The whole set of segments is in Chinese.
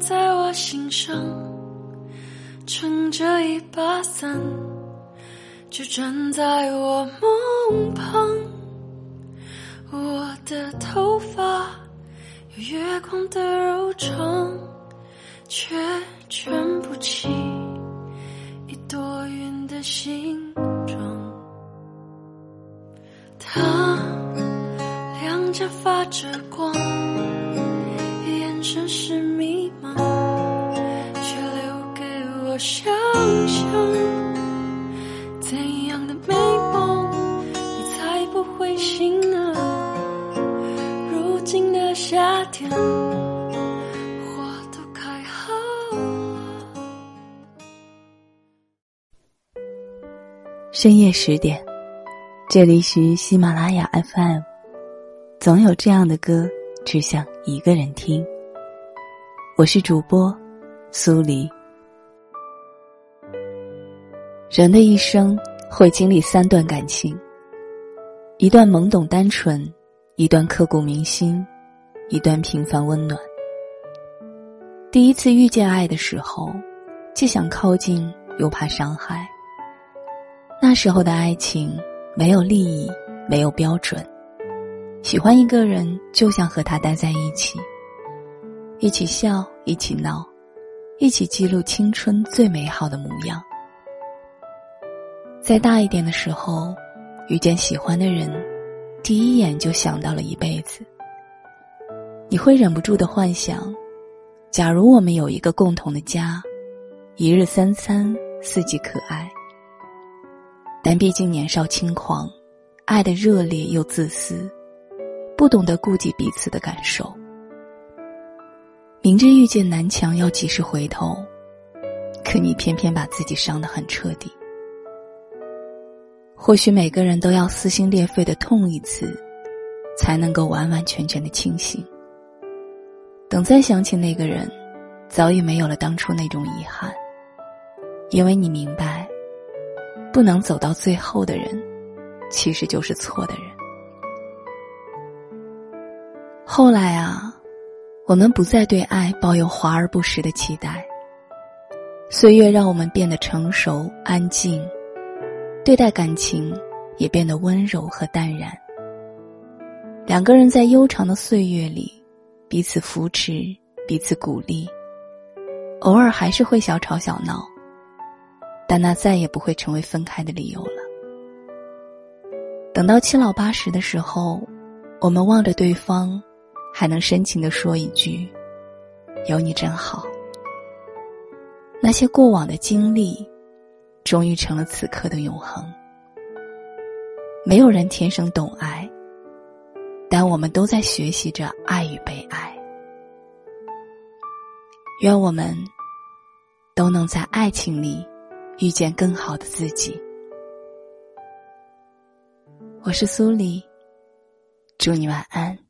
在我心上，撑着一把伞，就站在我梦旁。我的头发有月光的柔长，却卷不起一朵云的形状。他两颊发着光。城市迷茫，却留给我想象。怎样的美梦，你才不会醒呢？如今的夏天，花都开好了。深夜十点，这里是喜马拉雅 FM，总有这样的歌，只想一个人听。我是主播苏黎。人的一生会经历三段感情：一段懵懂单纯，一段刻骨铭心，一段平凡温暖。第一次遇见爱的时候，既想靠近，又怕伤害。那时候的爱情没有利益，没有标准，喜欢一个人就想和他待在一起。一起笑，一起闹，一起记录青春最美好的模样。再大一点的时候，遇见喜欢的人，第一眼就想到了一辈子。你会忍不住的幻想，假如我们有一个共同的家，一日三餐，四季可爱。但毕竟年少轻狂，爱的热烈又自私，不懂得顾及彼此的感受。明知遇见南墙要及时回头，可你偏偏把自己伤得很彻底。或许每个人都要撕心裂肺的痛一次，才能够完完全全的清醒。等再想起那个人，早已没有了当初那种遗憾，因为你明白，不能走到最后的人，其实就是错的人。后来啊。我们不再对爱抱有华而不实的期待。岁月让我们变得成熟安静，对待感情也变得温柔和淡然。两个人在悠长的岁月里，彼此扶持，彼此鼓励，偶尔还是会小吵小闹，但那再也不会成为分开的理由了。等到七老八十的时候，我们望着对方。还能深情的说一句：“有你真好。”那些过往的经历，终于成了此刻的永恒。没有人天生懂爱，但我们都在学习着爱与被爱。愿我们都能在爱情里遇见更好的自己。我是苏黎，祝你晚安。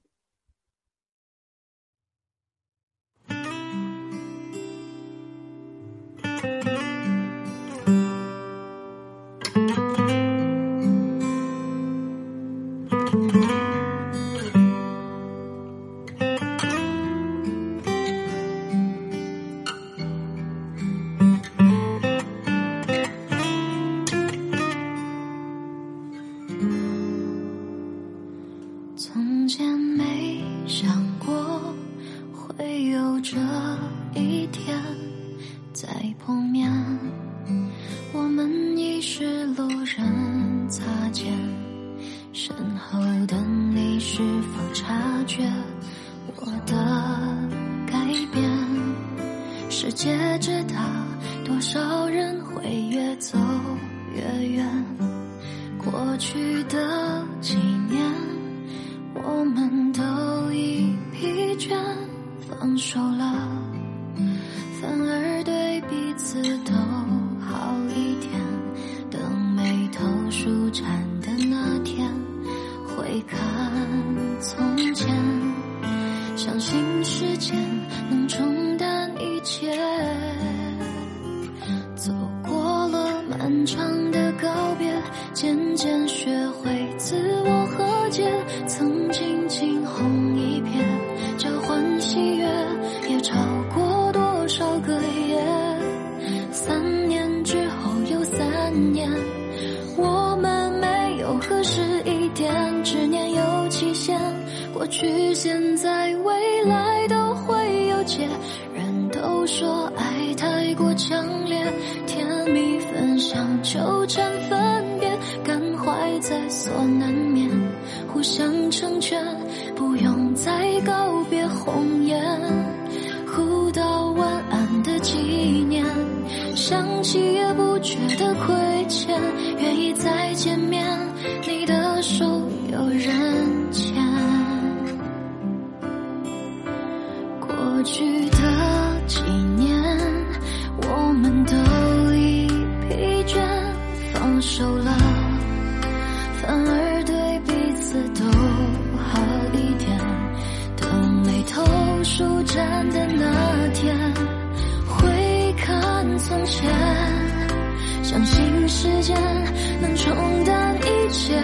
的你是否察觉我的改变世界之大，多少人会越走越远。过去的几年，我们都已疲倦，放手切走过了漫长的告别渐渐学会自我和解曾经惊鸿一瞥交换喜悦也超过多少个夜。三年之后又三年我们没有合适一点执念有期限。过去现在未来都说爱太过强烈，甜蜜分享、纠缠分别，感怀在所难免，互相成全，不用再告别红颜。互道晚安的纪念，想起也不觉得亏欠，愿意再见面，你的手有人牵。过去手了，反而对彼此都好一点。等眉头舒展的那天，回看从前，相信时间能冲淡一切。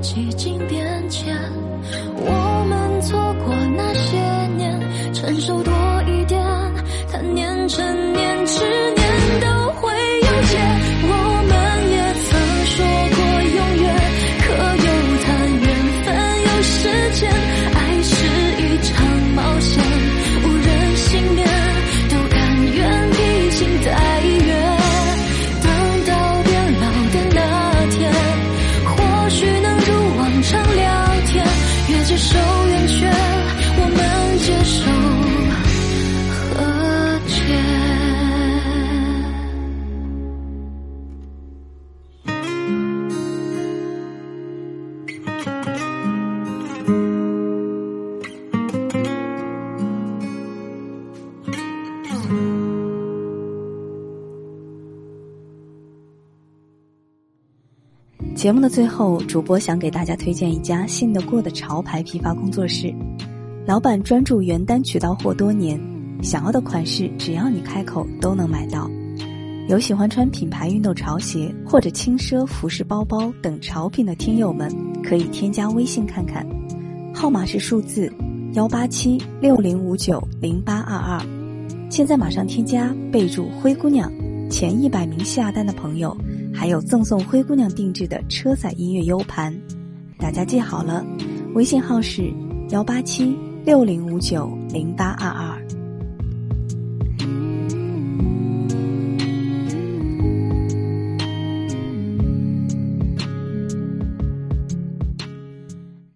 几经变迁，我们错过那些年，成熟多一点，贪念成念执念都会有结，我们也曾说过永远。可又叹缘分有时间，节目的最后，主播想给大家推荐一家信得过的潮牌批发工作室。老板专注原单渠道货多年，想要的款式只要你开口都能买到。有喜欢穿品牌运动潮鞋或者轻奢服饰包包等潮品的听友们，可以添加微信看看，号码是数字幺八七六零五九零八二二。现在马上添加，备注“灰姑娘”，前一百名下单的朋友。还有赠送灰姑娘定制的车载音乐 U 盘，大家记好了，微信号是幺八七六零五九零八二二。